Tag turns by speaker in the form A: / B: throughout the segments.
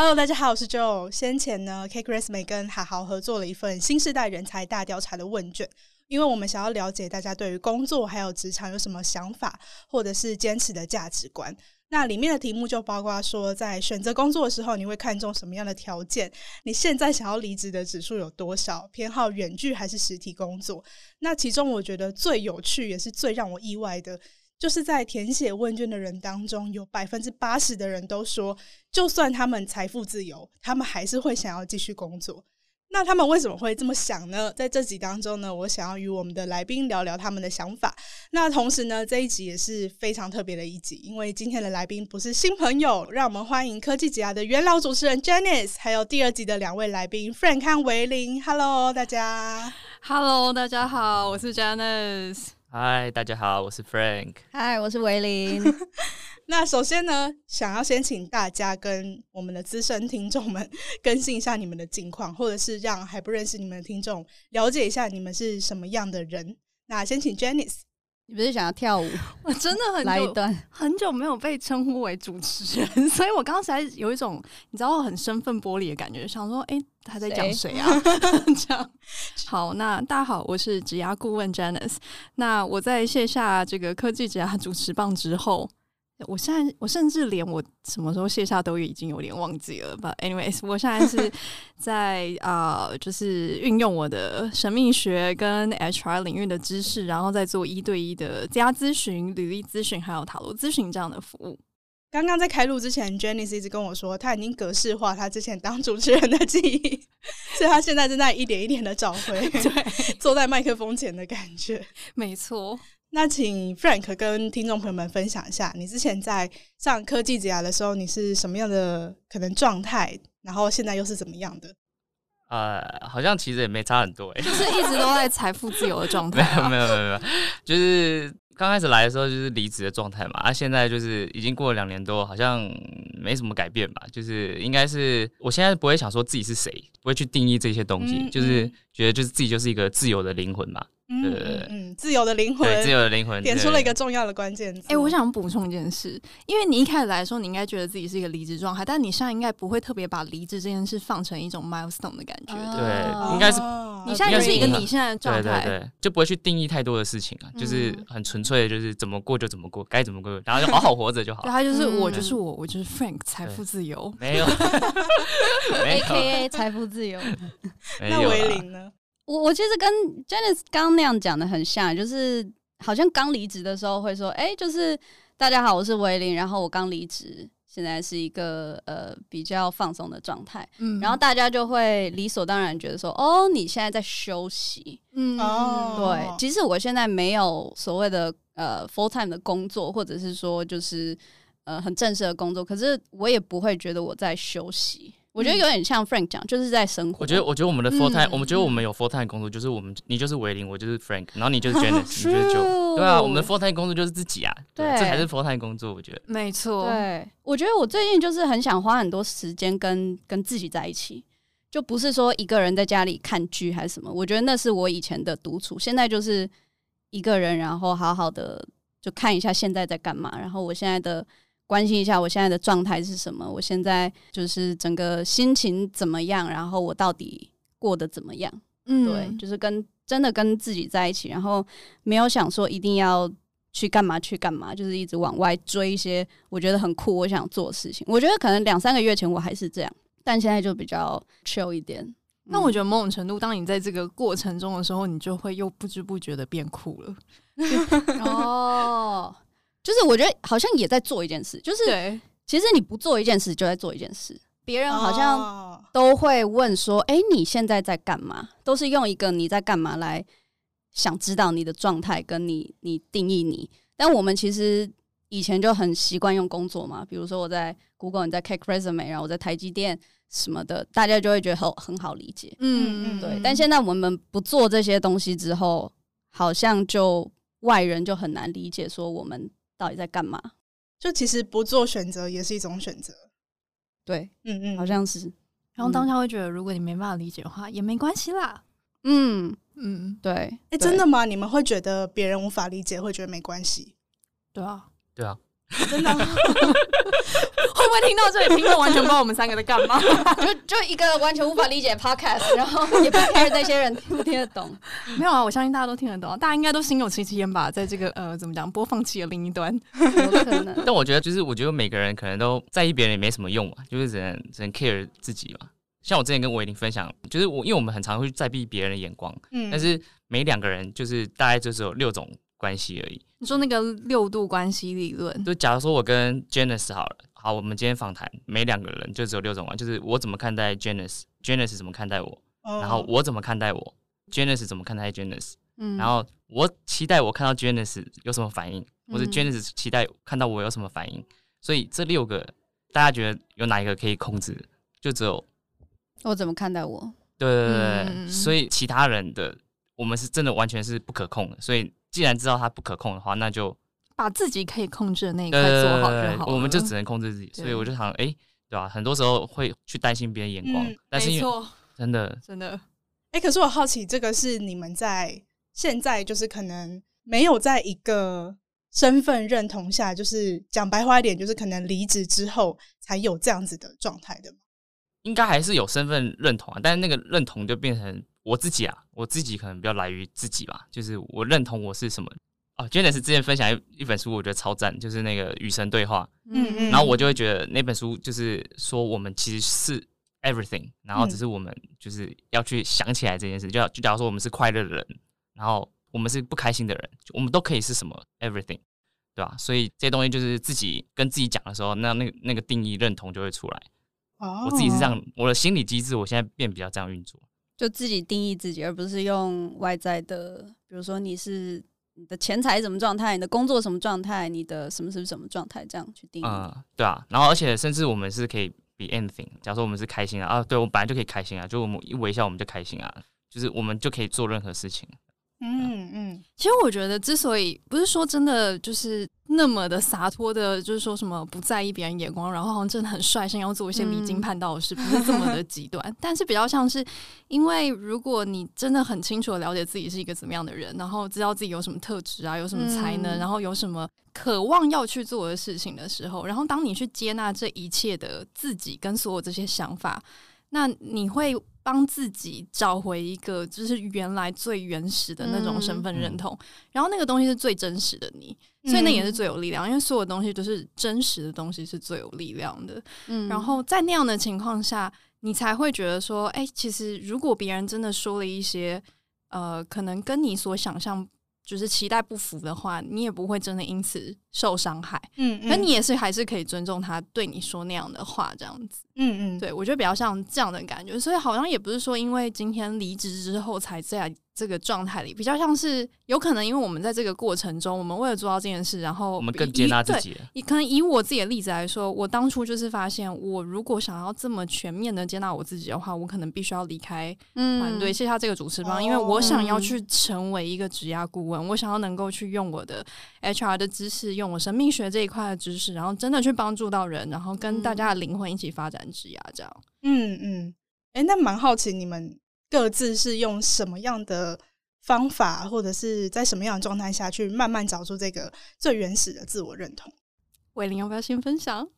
A: Hello，大家好，我是 Joe。先前呢，CakeResume 跟海豪合作了一份新时代人才大调查的问卷。因为我们想要了解大家对于工作还有职场有什么想法，或者是坚持的价值观。那里面的题目就包括说，在选择工作的时候，你会看重什么样的条件？你现在想要离职的指数有多少？偏好远距还是实体工作？那其中我觉得最有趣也是最让我意外的，就是在填写问卷的人当中，有百分之八十的人都说，就算他们财富自由，他们还是会想要继续工作。那他们为什么会这么想呢？在这集当中呢，我想要与我们的来宾聊聊他们的想法。那同时呢，这一集也是非常特别的一集，因为今天的来宾不是新朋友，让我们欢迎科技职涯的元老主持人 Janice，还有第二集的两位来宾 Frank 和维林。Hello，大家。
B: Hello，大家好，我是 Janice。
C: Hi，大家好，我是 Frank。
D: Hi，我是维林。
A: 那首先呢，想要先请大家跟我们的资深听众们更新一下你们的近况，或者是让还不认识你们的听众了解一下你们是什么样的人。那先请 Janice，
D: 你不是想要跳舞？
B: 我真的很久来一段 很久没有被称呼为主持人，所以我刚才有一种你知道很身份剥离的感觉，想说，哎、欸，他在讲谁啊？这样好，那大家好，我是职涯顾问 Janice。那我在卸下这个科技职涯主持棒之后。我现在，我甚至连我什么时候卸下都已经有点忘记了。But anyways，我现在是 在啊、呃，就是运用我的神秘学跟 HR 领域的知识，然后再做一对一的职涯咨询、履历咨询，还有塔罗咨询这样的服务。
A: 刚刚在开录之前，Jenny 一直跟我说，他已经格式化他之前当主持人的记忆，所以他现在正在一点一点的找回 对坐在麦克风前的感觉。
B: 没错。
A: 那请 Frank 跟听众朋友们分享一下，你之前在上科技职涯的时候，你是什么样的可能状态？然后现在又是怎么样的？
C: 呃，好像其实也没差很多，哎，
B: 就是一直都在财富自由的状态啊。
C: 没有没有没有没有，就是刚开始来的时候就是离职的状态嘛，啊，现在就是已经过了两年多，好像没什么改变吧。就是应该是我现在不会想说自己是谁，不会去定义这些东西，嗯，就是觉得就是自己就是一个自由的灵魂嘛。
A: 嗯嗯嗯，自由的灵魂，
C: 自由的灵魂，
A: 点出了一个重要的关键词。
B: 哎、欸，我想补充一件事，因为你一开始来说，你应该觉得自己是一个离职状态，但你现在应该不会特别把离职这件事放成一种 milestone 的感觉。
C: 哦、对，应该是
B: 你现在就是一个你现在的状态，
C: 对对对，就不会去定义太多的事情啊，就是很纯粹，就是怎么过就怎么过，该怎么过，然后就好好活着就好。
B: 对，他就是我，就是我，我就是 Frank，财富自由，
C: 没有
D: ，AKA 财富自由。
A: 那维林呢？
D: 我我其实跟 Janice 刚刚那样讲的很像，就是好像刚离职的时候会说，哎、欸，就是大家好，我是维林，然后我刚离职，现在是一个呃比较放松的状态，嗯，然后大家就会理所当然觉得说，哦，你现在在休息，嗯，对，其实我现在没有所谓的呃 full time 的工作，或者是说就是呃很正式的工作，可是我也不会觉得我在休息。我觉得有点像 Frank 讲，就是在生活。
C: 我觉得，我觉得我们的 full time，、嗯、我们觉得我们有 full time 工作，就是我们，你就是维林，我就是 Frank，然后你就是 Janice，你就是 Joe，对啊，我们的 full time 工作就是自己啊，对，对这才是 full time 工作，我觉得。
B: 没错，
D: 对，我觉得我最近就是很想花很多时间跟跟自己在一起，就不是说一个人在家里看剧还是什么，我觉得那是我以前的独处，现在就是一个人，然后好好的就看一下现在在干嘛，然后我现在的。关心一下我现在的状态是什么？我现在就是整个心情怎么样？然后我到底过得怎么样？嗯，对，就是跟真的跟自己在一起，然后没有想说一定要去干嘛去干嘛，就是一直往外追一些我觉得很酷我想做的事情。我觉得可能两三个月前我还是这样，但现在就比较 chill 一点。
B: 那我觉得某种程度，当你在这个过程中的时候，你就会又不知不觉的变酷了。
D: 哦。就是我觉得好像也在做一件事，就是其实你不做一件事就在做一件事。别人好像都会问说：“哎，你现在在干嘛？”都是用一个你在干嘛来想知道你的状态，跟你你定义你。但我们其实以前就很习惯用工作嘛，比如说我在 Google，你在 Cake Resume，然后我在台积电什么的，大家就会觉得很很好理解。
B: 嗯嗯，
D: 对。但现在我们不做这些东西之后，好像就外人就很难理解，说我们到底在干嘛。
A: 就其实不做选择也是一种选择。
D: 对，
A: 嗯嗯，
D: 好像是。
B: 然后当下会觉得，如果你没办法理解的话，也没关系啦。
D: 嗯
B: 嗯，
D: 对。
A: 哎、欸，真的吗？你们会觉得别人无法理解，会觉得没关系？
B: 对啊，
C: 对啊，
A: 真的。会
B: 不会听到这里，听众完全不知道我们三个在干嘛？
D: 就就一个完全无法理解 podcast，然后也不 care 那些人听不听得懂。
B: 没有啊，我相信大家都听得懂，大家应该都心有戚戚焉吧？在这个呃，怎么讲，播放器的另一端，
D: 有可能。
C: 但我觉得，就是我觉得每个人可能都在意别人也没什么用嘛，就是只能只能 care 自己嘛。像我之前跟韦林分享，就是我因为我们很常会在意别人的眼光，嗯，但是每两个人就是大概就是有六种关系而已。
B: 你说那个六度关系理论，
C: 就假如说我跟 Janice 好了，好，我们今天访谈，每两个人就只有六种关系，就是我怎么看待 Janice，Janice 怎么看待我，哦、然后我怎么看待我，Janice 怎么看待 Janice，嗯，然后我期待我看到 Janice 有什么反应，嗯、或者 Janice 期待看到我有什么反应，所以这六个大家觉得有哪一个可以控制？就只有
D: 我怎么看待我？
C: 对对对，嗯、所以其他人的我们是真的完全是不可控的，所以。既然知道它不可控的话，那就
B: 把自己可以控制的那一块做好就好。
C: 我们就只能控制自己，所以我就想，哎、欸，对吧、啊？很多时候会去担心别人眼光，嗯、但是因为真的
B: 真的，
A: 哎、欸，可是我好奇，这个是你们在现在就是可能没有在一个身份认同下，就是讲白话一点，就是可能离职之后才有这样子的状态的吗？
C: 应该还是有身份认同啊，但是那个认同就变成。我自己啊，我自己可能比较来于自己吧，就是我认同我是什么哦。Janice 之前分享一一本书，我觉得超赞，就是那个与神对话。嗯嗯。然后我就会觉得那本书就是说我们其实是 everything，然后只是我们就是要去想起来这件事。就就假如说我们是快乐的人，然后我们是不开心的人，我们都可以是什么 everything，对吧？所以这些东西就是自己跟自己讲的时候，那那那个定义认同就会出来。哦。我自己是这样，我的心理机制我现在变比较这样运作。
D: 就自己定义自己，而不是用外在的，比如说你是你的钱财什么状态，你的工作什么状态，你的什么什么什么状态，这样去定义。
C: 嗯，对啊。然后，而且甚至我们是可以 be anything。假如说我们是开心啊，啊，对，我们本来就可以开心啊，就我们一微笑我们就开心啊，就是我们就可以做任何事情。
B: 嗯嗯，其实我觉得，之所以不是说真的就是那么的洒脱的，就是说什么不在意别人眼光，然后好像真的很率性要做一些离经叛道的事，不是这么的极端。但是比较像是，因为如果你真的很清楚的了解自己是一个怎么样的人，然后知道自己有什么特质啊，有什么才能，然后有什么渴望要去做的事情的时候，然后当你去接纳这一切的自己跟所有这些想法，那你会。帮自己找回一个就是原来最原始的那种身份认同，嗯、然后那个东西是最真实的你，嗯、所以那也是最有力量，因为所有东西都是真实的东西是最有力量的。嗯，然后在那样的情况下，你才会觉得说，哎、欸，其实如果别人真的说了一些，呃，可能跟你所想象。就是期待不符的话，你也不会真的因此受伤害。嗯，那、嗯、你也是还是可以尊重他对你说那样的话，这样子。嗯嗯，对，我觉得比较像这样的感觉，所以好像也不是说因为今天离职之后才在。这个状态里比较像是有可能，因为我们在这个过程中，我们为了做到这件事，然后
C: 我们更接纳自己。
B: 你可能以我自己的例子来说，我当初就是发现，我如果想要这么全面的接纳我自己的话，我可能必须要离开团队，卸下这个主持棒，因为我想要去成为一个职涯顾问，我想要能够去用我的 HR 的知识，用我生命学这一块的知识，然后真的去帮助到人，然后跟大家的灵魂一起发展职涯这样。
A: 嗯嗯，哎、嗯，那蛮好奇你们。各自是用什么样的方法，或者是在什么样的状态下去慢慢找出这个最原始的自我认同？
B: 伟玲要不要先分享？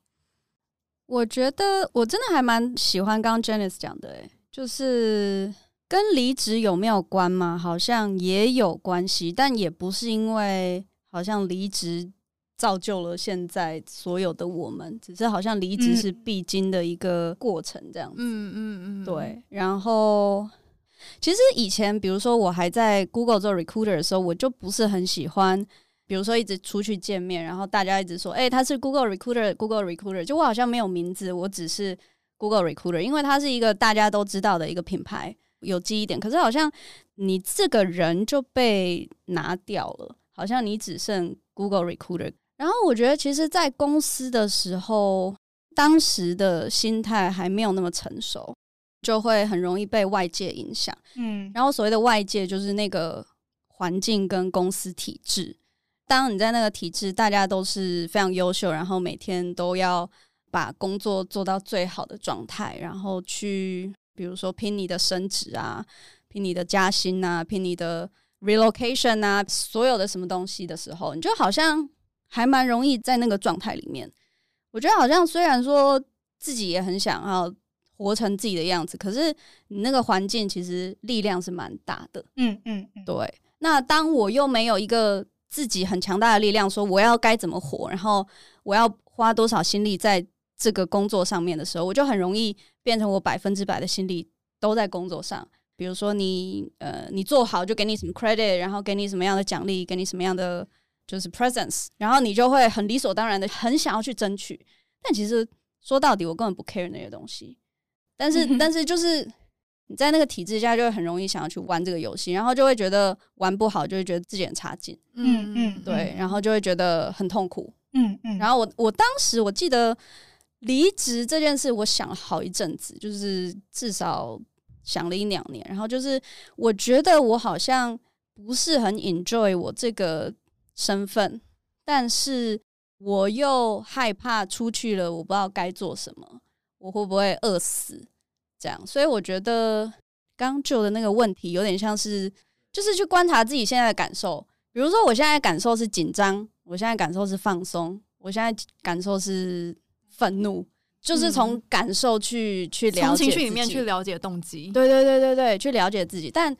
D: 我觉得我真的还蛮喜欢刚刚 Janice 讲的，诶，就是跟离职有没有关吗？好像也有关系，但也不是因为好像离职造就了现在所有的我们，只是好像离职是必经的一个过程，这样子。嗯嗯嗯，对，然后。其实以前，比如说我还在 Google 做 recruiter 的时候，我就不是很喜欢，比如说一直出去见面，然后大家一直说，哎、欸，他是 Google recruiter，Google recruiter，就我好像没有名字，我只是 Google recruiter，因为它是一个大家都知道的一个品牌，有记忆点。可是好像你这个人就被拿掉了，好像你只剩 Google recruiter。然后我觉得，其实，在公司的时候，当时的心态还没有那么成熟，就会很容易被外界影响。嗯，然后所谓的外界，就是那个环境跟公司体制。当你在那个体制，大家都是非常优秀，然后每天都要把工作做到最好的状态，然后去，比如说拼你的升职啊，拼你的加薪啊，拼你的 relocation 啊，所有的什么东西的时候，你就好像。还蛮容易在那个状态里面，我觉得好像虽然说自己也很想要活成自己的样子，可是你那个环境其实力量是蛮大的。嗯嗯嗯，对。那当我又没有一个自己很强大的力量，说我要该怎么活，然后我要花多少心力在这个工作上面的时候，我就很容易变成我百分之百的心力都在工作上。比如说你呃，你做好就给你什么 credit，然后给你什么样的奖励，给你什么样的。就是 presence，然后你就会很理所当然的很想要去争取，但其实说到底，我根本不 care 那些东西。但是，嗯、但是就是你在那个体制下，就会很容易想要去玩这个游戏，然后就会觉得玩不好，就会觉得自己很差劲。嗯嗯，对，然后就会觉得很痛苦。嗯嗯，然后我我当时我记得离职这件事，我想了好一阵子，就是至少想了一两年。然后就是我觉得我好像不是很 enjoy 我这个。身份，但是我又害怕出去了，我不知道该做什么，我会不会饿死？这样，所以我觉得刚就的那个问题有点像是，就是去观察自己现在的感受。比如说，我现在感受是紧张，我现在感受是放松，我现在感受是愤怒，就是从感受去、嗯、去了解
B: 情绪里面去了解动机。
D: 对对对对对，去了解自己。但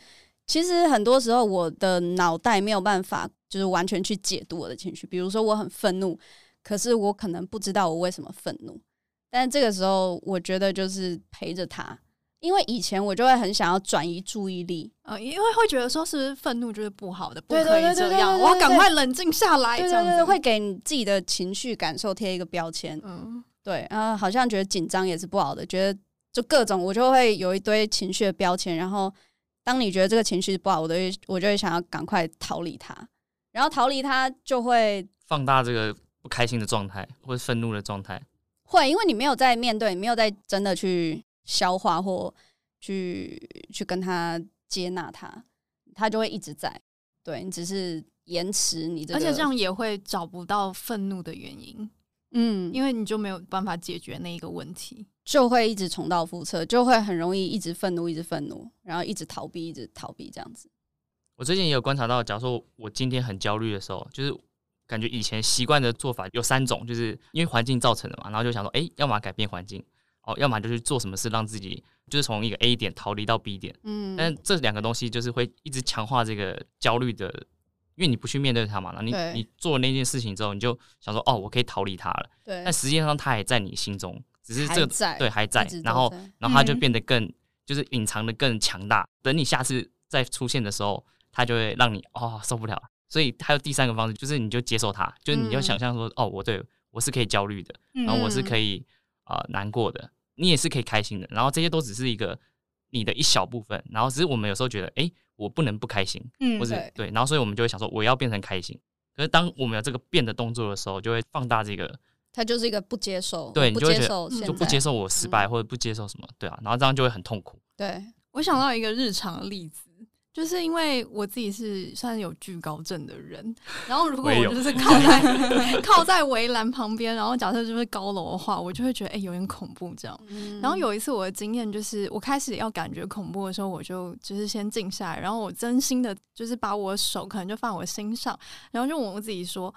D: 其实很多时候，我的脑袋没有办法。就是完全去解读我的情绪，比如说我很愤怒，可是我可能不知道我为什么愤怒。但这个时候，我觉得就是陪着他，因为以前我就会很想要转移注意力，
B: 呃，因为会觉得说是不是愤怒就是不好的，不可以这样，我要赶快冷静下来，这样子
D: 会给你自己的情绪感受贴一个标签。嗯，对，然后好像觉得紧张也是不好的，觉得就各种我就会有一堆情绪的标签，然后当你觉得这个情绪不好，我都会我就会想要赶快逃离它。然后逃离他，就会
C: 放大这个不开心的状态或者愤怒的状态。
D: 会，因为你没有在面对，你没有在真的去消化或去去跟他接纳他，他就会一直在。对，你只是延迟你这个，
B: 而且这样也会找不到愤怒的原因。嗯，因为你就没有办法解决那一个问题，
D: 就会一直重蹈覆辙，就会很容易一直愤怒，一直愤怒，然后一直逃避，一直逃避这样子。
C: 我最近也有观察到，假如说我今天很焦虑的时候，就是感觉以前习惯的做法有三种，就是因为环境造成的嘛，然后就想说，哎，要么改变环境，哦，要么就去做什么事让自己就是从一个 A 点逃离到 B 点。嗯，但这两个东西就是会一直强化这个焦虑的，因为你不去面对它嘛，然后你你做了那件事情之后，你就想说，哦，我可以逃离它了。对，但实际上它还在你心中，只是这个对还在，然后然后它就变得更就是隐藏的更强大，等你下次再出现的时候。他就会让你哦受不了，所以还有第三个方式，就是你就接受它，就是你就想象说、嗯、哦，我对我是可以焦虑的，然后我是可以啊、呃、难过的，你也是可以开心的，然后这些都只是一个你的一小部分，然后只是我们有时候觉得哎、欸，我不能不开心，嗯，或者对，然后所以我们就会想说我要变成开心，可是当我们有这个变的动作的时候，就会放大这个，
D: 他就是一个不接受，
C: 对，
D: 不
C: 你就会觉得就不接受我失败、嗯、或者不接受什么，对啊，然后这样就会很痛苦。
D: 对，
B: 我想到一个日常的例子。就是因为我自己是算是有惧高症的人，然后如果我就是 靠在靠在围栏旁边，然后假设就是高楼的话，我就会觉得哎、欸、有点恐怖这样。嗯、然后有一次我的经验就是，我开始要感觉恐怖的时候，我就就是先静下来，然后我真心的就是把我的手可能就放我心上，然后就问我自己说，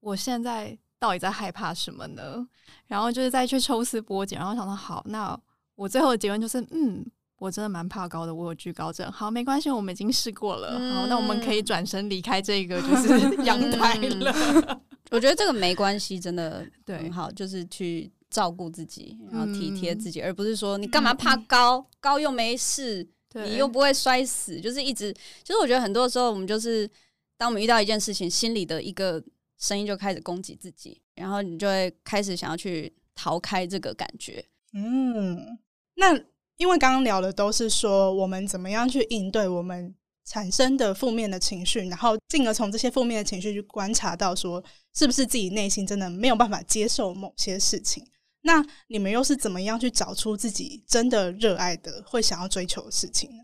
B: 我现在到底在害怕什么呢？然后就是再去抽丝剥茧，然后想到好，那我最后的结论就是嗯。我真的蛮怕高的，我有惧高症。好，没关系，我们已经试过了。嗯、好，那我们可以转身离开这个就是 阳台了。嗯、
D: 我觉得这个没关系，真的 对，很好，就是去照顾自己，然后体贴自己，嗯、而不是说你干嘛怕高，嗯、高又没事，对你又不会摔死，就是一直。其实我觉得很多时候，我们就是当我们遇到一件事情，心里的一个声音就开始攻击自己，然后你就会开始想要去逃开这个感觉。
A: 嗯，那。因为刚刚聊的都是说我们怎么样去应对我们产生的负面的情绪，然后进而从这些负面的情绪去观察到说，是不是自己内心真的没有办法接受某些事情？那你们又是怎么样去找出自己真的热爱的、会想要追求的事情呢？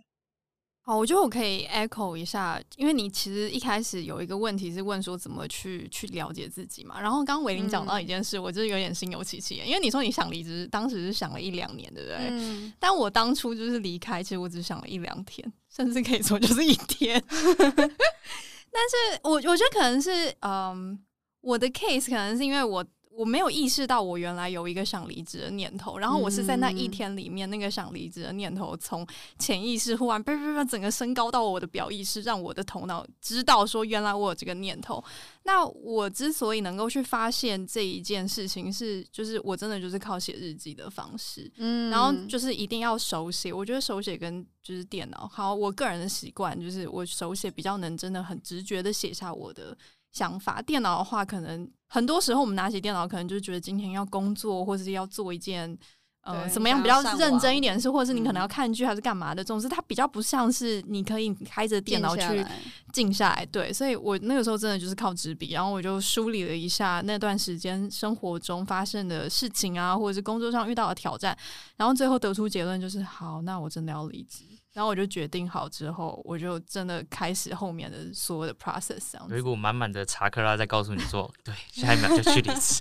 B: 好，我觉得我可以 echo 一下，因为你其实一开始有一个问题是问说怎么去去了解自己嘛。然后刚刚伟玲讲到一件事，嗯、我就是有点心有戚戚，因为你说你想离职，当时是想了一两年，对不对？嗯。但我当初就是离开，其实我只想了一两天，甚至可以说就是一天。但是我我觉得可能是，嗯，我的 case 可能是因为我。我没有意识到我原来有一个想离职的念头，然后我是在那一天里面，那个想离职的念头从潜意识忽然叭叭叭整个升高到我的表意识，让我的头脑知道说原来我有这个念头。那我之所以能够去发现这一件事情，是就是我真的就是靠写日记的方式，嗯，然后就是一定要手写。我觉得手写跟就是电脑好，我个人的习惯就是我手写比较能真的很直觉的写下我的。想法，电脑的话，可能很多时候我们拿起电脑，可能就觉得今天要工作，或者是要做一件呃怎么样比较认真一点的事，或者是你可能要看剧还是干嘛的。总之，它比较不像是你可以开着电脑去静下来。对，所以我那个时候真的就是靠纸笔，然后我就梳理了一下那段时间生活中发生的事情啊，或者是工作上遇到的挑战，然后最后得出结论就是：好，那我真的要离职。然后我就决定好之后，我就真的开始后面的所有的 process。
C: 有一股满满的查克拉在告诉你说：“对，下一秒就去离职。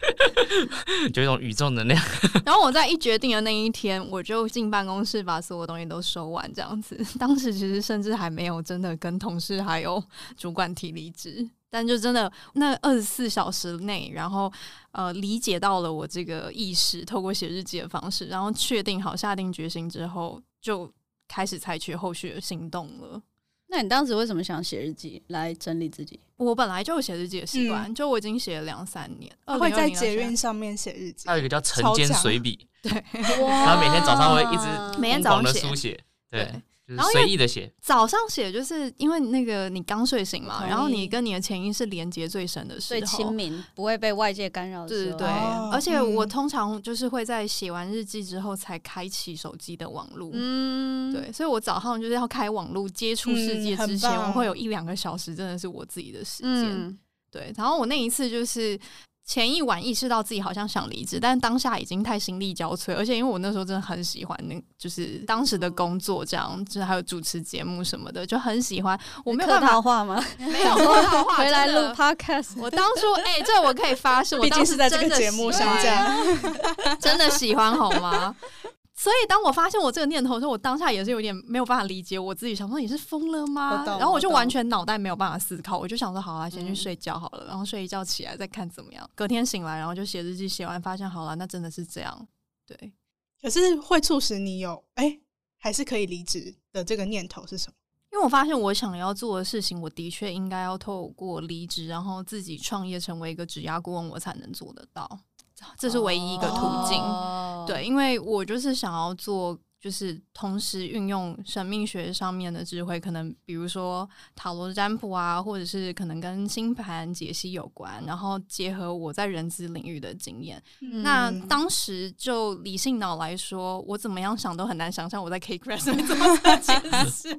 C: ”就一种宇宙能量。
B: 然后我在一决定的那一天，我就进办公室把所有东西都收完，这样子。当时其实甚至还没有真的跟同事还有主管提离职，但就真的那二十四小时内，然后呃理解到了我这个意识，透过写日记的方式，然后确定好下定决心之后就。开始采取后续的行动了。
D: 那你当时为什么想写日记来整理自己？
B: 我本来就有写日记的习惯，嗯、就我已经写了两三年。
A: 会在捷运上面写日记，
C: 还有一个叫晨间随笔，
B: 对，
C: 然后每天早上会一直
B: 每天早上
C: 书写，对。然后随意的写，
B: 早上写就是因为那个你刚睡醒嘛，然后你跟你的潜意识连接最深的时候，
D: 最亲民，不会被外界干扰。
B: 对对，而且我通常就是会在写完日记之后才开启手机的网络。嗯，对，所以我早上就是要开网络接触世界之前，我会有一两个小时真的是我自己的时间。对，然后我那一次就是。前一晚意识到自己好像想离职，但当下已经太心力交瘁，而且因为我那时候真的很喜欢那，就是当时的工作，这样就是还有主持节目什么的，就很喜欢。我没有客
D: 套话吗？
B: 没有
D: 回来录 podcast。
B: 我当初哎、欸，这我可以发誓，我当时真的是在这个节目上这样，真的喜欢好吗？所以，当我发现我这个念头的时候，我当下也是有点没有办法理解我自己，想说你是疯了吗？然后我就完全脑袋没有办法思考，我就想说好啊，先去睡觉好了，然后睡一觉起来再看怎么样。隔天醒来，然后就写日记，写完发现好了，那真的是这样。对，
A: 可是会促使你有哎，还是可以离职的这个念头是什么？
B: 因为我发现我想要做的事情，我的确应该要透过离职，然后自己创业成为一个职涯顾问，我才能做得到。这是唯一一个途径，oh. 对，因为我就是想要做，就是同时运用生命学上面的智慧，可能比如说塔罗占卜啊，或者是可能跟星盘解析有关，然后结合我在人资领域的经验。嗯、那当时就理性脑来说，我怎么样想都很难想象我在 CakeResume 怎么做这件事，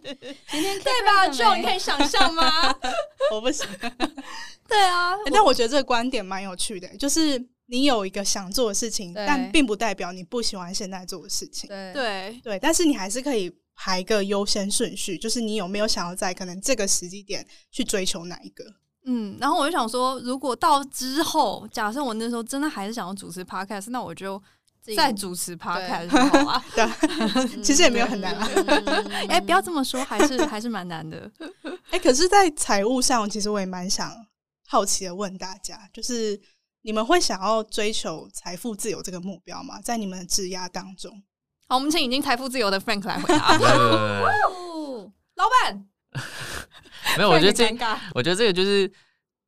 B: 今天对吧？Joe，你可以想象吗？
A: 我不行。
B: 对啊，
A: 但我觉得这个观点蛮有趣的，就是。你有一个想做的事情，但并不代表你不喜欢现在做的事情。
B: 对对
A: 对，但是你还是可以排一个优先顺序，就是你有没有想要在可能这个时机点去追求哪一个？
B: 嗯，然后我就想说，如果到之后，假设我那时候真的还是想要主持 podcast，那我就再主持 podcast 就好啊。
A: 对，其实也没有很难啊。
B: 哎、欸，不要这么说，还是 还是蛮难的。
A: 哎、欸，可是，在财务上，其实我也蛮想好奇的问大家，就是。你们会想要追求财富自由这个目标吗？在你们的质押当中，
B: 好，我们请已经财富自由的 Frank 来回答。老板，
C: 没有，我觉得这，我觉得这个就是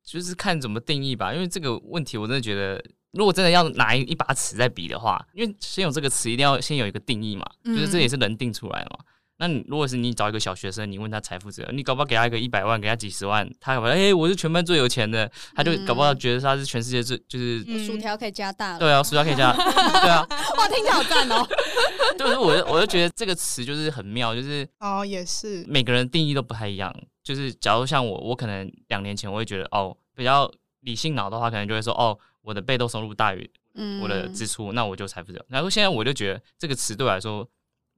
C: 就是看怎么定义吧。因为这个问题，我真的觉得，如果真的要拿一一把尺在比的话，因为先有这个词，一定要先有一个定义嘛，就是这也是人定出来的嘛。那你如果是你找一个小学生，你问他财富自由，你搞不好给他一个一百万，给他几十万，他搞不好哎、欸，我是全班最有钱的，他就搞不好觉得他是全世界最就是、
D: 嗯、薯条可以加大了。
C: 对啊，薯条可以加，对啊，
D: 哇，听起来好赞哦。
C: 就是我我就觉得这个词就是很妙，就是
A: 哦，也是每
C: 个人定义都不太一样。就是假如像我，我可能两年前我会觉得哦，比较理性脑的话，可能就会说哦，我的被动收入大于我的支出，嗯、那我就财富自由。然后现在我就觉得这个词对我来说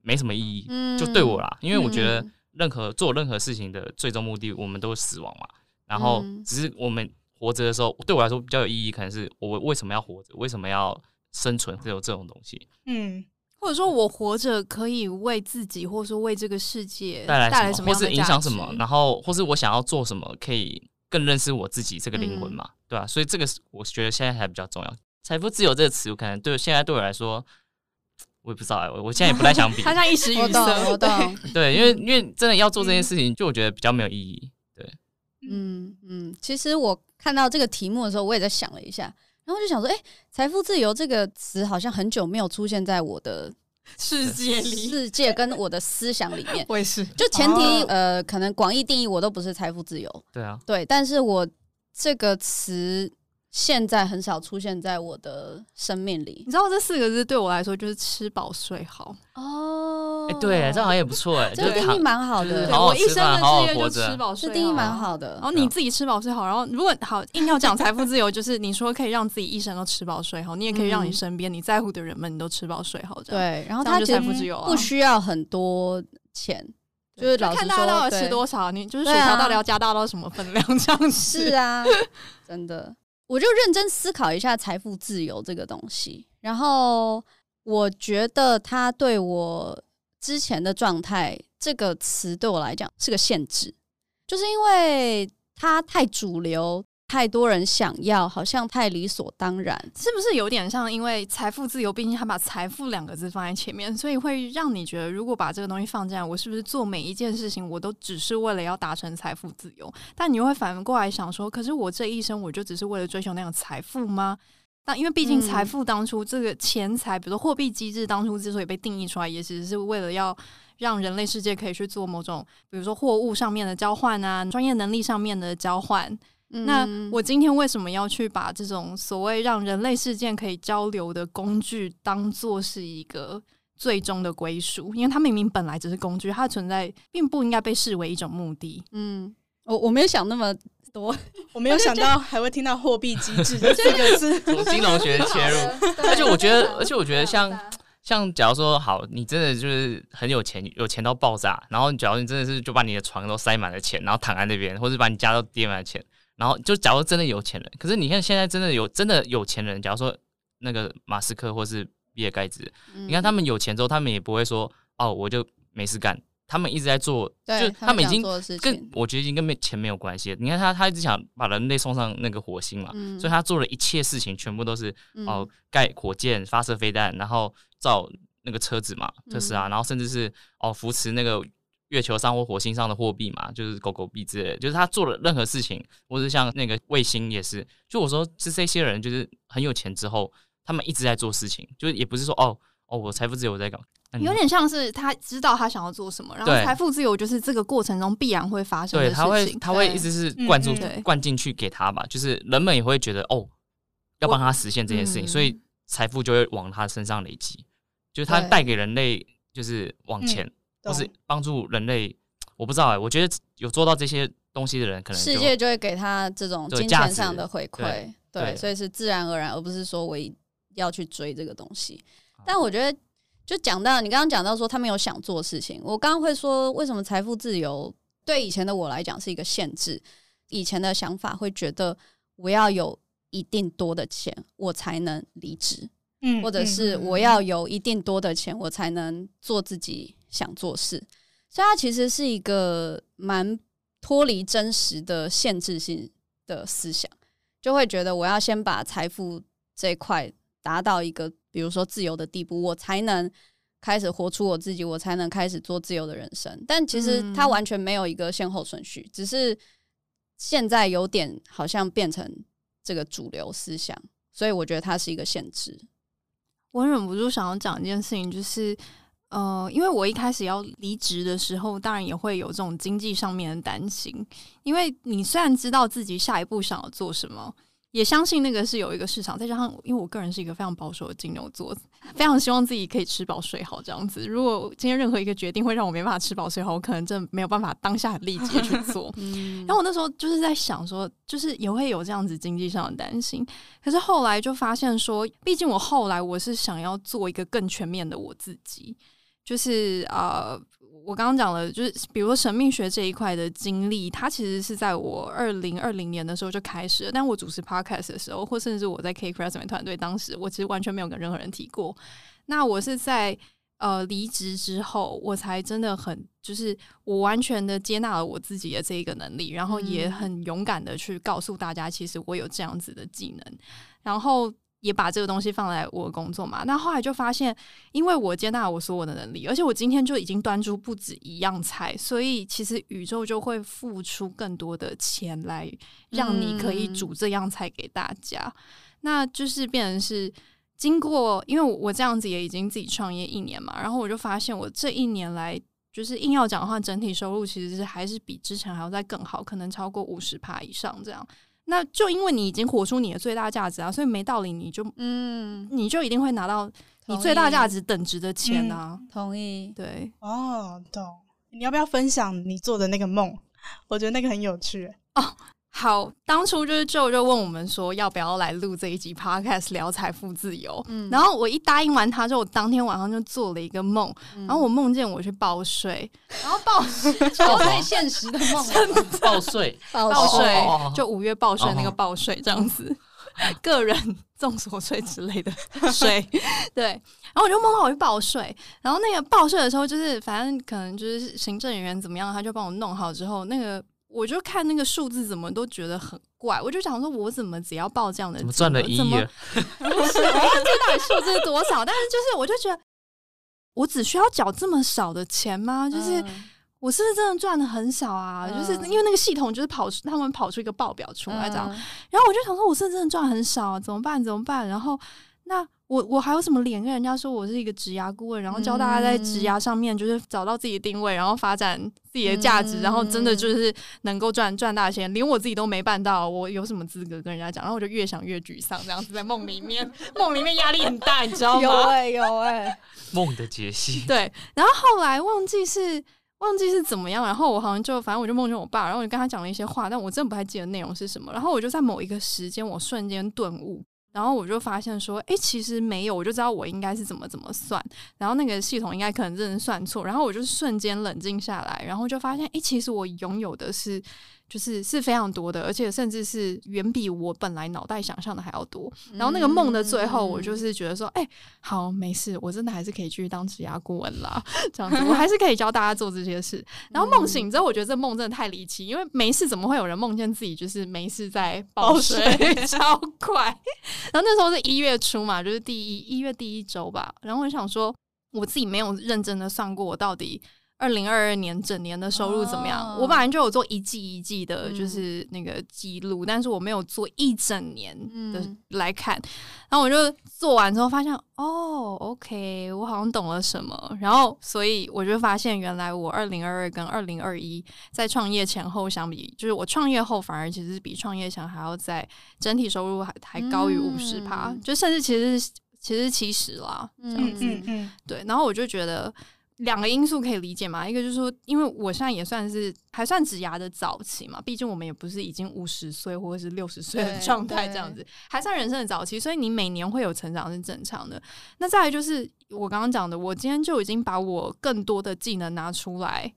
C: 没什么意义，嗯、就对我啦，因为我觉得任何做任何事情的最终目的，我们都是死亡嘛。然后只是我们活着的时候，对我来说比较有意义，可能是我为什么要活着，为什么要生存，这种这种东西。
B: 嗯。或者说我活着可以为自己，或者说为这个世界带来什么，
C: 或是影响什么，然后或是我想要做什么，可以更认识我自己这个灵魂嘛，嗯、对吧、啊？所以这个我觉得现在还比较重要。财富自由这个词，我可能对现在对我来说，我也不知道，我我现在也不太想比。
B: 他像一时语塞，
D: 我懂。
C: 对，因为因为真的要做这件事情，就我觉得比较没有意义。对，
D: 嗯嗯，其实我看到这个题目的时候，我也在想了一下。然后就想说，哎、欸，财富自由这个词好像很久没有出现在我的
B: 世界里，
D: 世界跟我的思想里面。
B: 我也是。
D: 就前提，哦、呃，可能广义定义我都不是财富自由。
C: 对啊。
D: 对，但是我这个词。现在很少出现在我的生命里，
B: 你知道这四个字对我来说就是吃饱睡好
D: 哦。
C: 哎，对，这好像也不错哎，
D: 这定义蛮好的。
C: 我
B: 一生的志愿就吃饱睡好，
D: 这定义蛮好的。
B: 然后你自己吃饱睡好，然后如果好硬要讲财富自由，就是你说可以让自己一生都吃饱睡好，你也可以让你身边你在乎的人们你都吃饱睡好，这样
D: 对。然后他财富自由不需要很多钱，就是
B: 看大家到底吃多少，你就是薯条到底要加大到什么分量这样子。
D: 是啊，真的。我就认真思考一下财富自由这个东西，然后我觉得它对我之前的状态这个词对我来讲是个限制，就是因为它太主流。太多人想要，好像太理所当然，
B: 是不是有点像？因为财富自由，毕竟他把“财富”两个字放在前面，所以会让你觉得，如果把这个东西放进来，我是不是做每一件事情，我都只是为了要达成财富自由？但你又会反过来想说，可是我这一生，我就只是为了追求那样财富吗？那因为毕竟财富当初这个钱财，比如说货币机制当初之所以被定义出来，也只是为了要让人类世界可以去做某种，比如说货物上面的交换啊，专业能力上面的交换。那我今天为什么要去把这种所谓让人类事件可以交流的工具当做是一个最终的归属？因为它明明本来只是工具，它的存在并不应该被视为一种目的。
D: 嗯，我我没有想那么多，
A: 我没有想到还会听到货币机制这个字，
C: 从金融学切入。而且我觉得，而且我觉得像像假如说，好，你真的就是很有钱，有钱到爆炸，然后假如你真的是就把你的床都塞满了钱，然后躺在那边，或者把你家都垫满了钱。然后就假如真的有钱人，可是你看现在真的有真的有钱人，假如说那个马斯克或是比尔盖茨，嗯、你看他们有钱之后，他们也不会说哦，我就没事干，他们一直在做，
D: 对
C: 就他们已经
D: 跟
C: 我觉得已经跟没钱没有关系。你看他，他一直想把人类送上那个火星嘛，嗯、所以他做的一切事情全部都是、嗯、哦盖火箭、发射飞弹，然后造那个车子嘛，特斯拉，然后甚至是哦扶持那个。月球上或火星上的货币嘛，就是狗狗币之类的，就是他做了任何事情，或者像那个卫星也是。就我说，是这些人就是很有钱之后，他们一直在做事情，就是也不是说哦哦，我财富自由我在搞，
B: 有点像是他知道他想要做什么，然后财富自由就是这个过程中必然会发生的事情。
C: 对，他会他会一直是灌注灌进去给他吧，就是人们也会觉得哦，要帮他实现这件事情，所以财富就会往他身上累积，就是他带给人类就是往前。或是帮助人类，我不知道哎、欸，我觉得有做到这些东西的人，可能
D: 世界就会给他这种金钱上的回馈，对，所以是自然而然，而不是说我要去追这个东西。但我觉得，就讲到你刚刚讲到说他们有想做事情，我刚刚会说为什么财富自由对以前的我来讲是一个限制？以前的想法会觉得我要有一定多的钱，我才能离职，嗯，或者是我要有一定多的钱，我才能做自己。想做事，所以它其实是一个蛮脱离真实的限制性的思想，就会觉得我要先把财富这一块达到一个，比如说自由的地步，我才能开始活出我自己，我才能开始做自由的人生。但其实它完全没有一个先后顺序，只是现在有点好像变成这个主流思想，所以我觉得它是一个限制。
B: 我忍不住想要讲一件事情，就是。呃，因为我一开始要离职的时候，当然也会有这种经济上面的担心，因为你虽然知道自己下一步想要做什么。也相信那个是有一个市场，再加上因为我个人是一个非常保守的金牛座，非常希望自己可以吃饱睡好这样子。如果今天任何一个决定会让我没办法吃饱睡好，我可能真的没有办法当下立即去 做。然后我那时候就是在想说，就是也会有这样子经济上的担心。可是后来就发现说，毕竟我后来我是想要做一个更全面的我自己，就是呃。我刚刚讲了，就是比如说神秘学这一块的经历，它其实是在我二零二零年的时候就开始了。但我主持 podcast 的时候，或甚至我在 CakeResume 团队，当时我其实完全没有跟任何人提过。那我是在呃离职之后，我才真的很就是我完全的接纳了我自己的这一个能力，然后也很勇敢的去告诉大家，其实我有这样子的技能，然后。也把这个东西放在我的工作嘛，那后来就发现，因为我接纳我所有的能力，而且我今天就已经端出不止一样菜，所以其实宇宙就会付出更多的钱来让你可以煮这样菜给大家。嗯、那就是变成是经过，因为我这样子也已经自己创业一年嘛，然后我就发现我这一年来就是硬要讲的话，整体收入其实是还是比之前还要再更好，可能超过五十趴以上这样。那就因为你已经活出你的最大价值啊，所以没道理你就嗯，你就一定会拿到你最大价值等值的钱啊。
D: 同意，
B: 对，
A: 哦，懂。你要不要分享你做的那个梦？我觉得那个很有趣
B: 哦。好，当初就是就就问我们说要不要来录这一集 Podcast 聊财富自由，嗯，然后我一答应完他之后，我当天晚上就做了一个梦，嗯、然后我梦见我去报税，然后报税超最现实的梦，
C: 报税？
B: 报税？就五月报税那个报税这样子，个人众所税之类的 税，对，然后我就梦到我去报税，然后那个报税的时候就是反正可能就是行政人员怎么样，他就帮我弄好之后那个。我就看那个数字，怎么都觉得很怪。我就想说，我怎么只要报这样的，
C: 怎么赚了一亿？不
B: 是，我忘记到底数字是多少。但是就是，我就觉得，我只需要缴这么少的钱吗？就是，我是不是真的赚的很少啊？就是因为那个系统就是跑出，他们跑出一个报表出来这样。然后我就想说，我是不是真的赚很少？怎么办？怎么办？然后那。我我还有什么脸跟人家说我是一个职涯顾问，然后教大家在职涯上面就是找到自己的定位，然后发展自己的价值，然后真的就是能够赚赚大钱，连我自己都没办到，我有什么资格跟人家讲？然后我就越想越沮丧，这样子在梦里面，梦里面压力很大，你知道吗？
D: 有哎、欸、有哎、欸，
C: 梦的解析。
B: 对，然后后来忘记是忘记是怎么样，然后我好像就反正我就梦见我爸，然后我就跟他讲了一些话，但我真的不太记得内容是什么。然后我就在某一个时间，我瞬间顿悟。然后我就发现说，哎，其实没有，我就知道我应该是怎么怎么算，然后那个系统应该可能真的算错，然后我就瞬间冷静下来，然后就发现，哎，其实我拥有的是。就是是非常多的，而且甚至是远比我本来脑袋想象的还要多。然后那个梦的最后，我就是觉得说，哎、欸，好，没事，我真的还是可以继续当职涯顾问啦，这样子，我还是可以教大家做这些事。然后梦醒之后，我觉得这梦真的太离奇，因为没事怎么会有人梦见自己就是没事在报税，超快。然后那时候是一月初嘛，就是第一一月第一周吧。然后我想说，我自己没有认真的算过我到底。二零二二年整年的收入怎么样？Oh. 我本来就有做一季一季的，就是那个记录，嗯、但是我没有做一整年的来看。嗯、然后我就做完之后发现，哦，OK，我好像懂了什么。然后，所以我就发现，原来我二零二二跟二零二一在创业前后相比，就是我创业后反而其实比创业前还要在整体收入还还高于五十趴，就甚至其实其实七十啦，这样子。嗯嗯嗯对，然后我就觉得。两个因素可以理解嘛？一个就是说，因为我现在也算是还算职涯的早期嘛，毕竟我们也不是已经五十岁或者是六十岁的状态这样子，还算人生的早期，所以你每年会有成长是正常的。那再来就是我刚刚讲的，我今天就已经把我更多的技能拿出来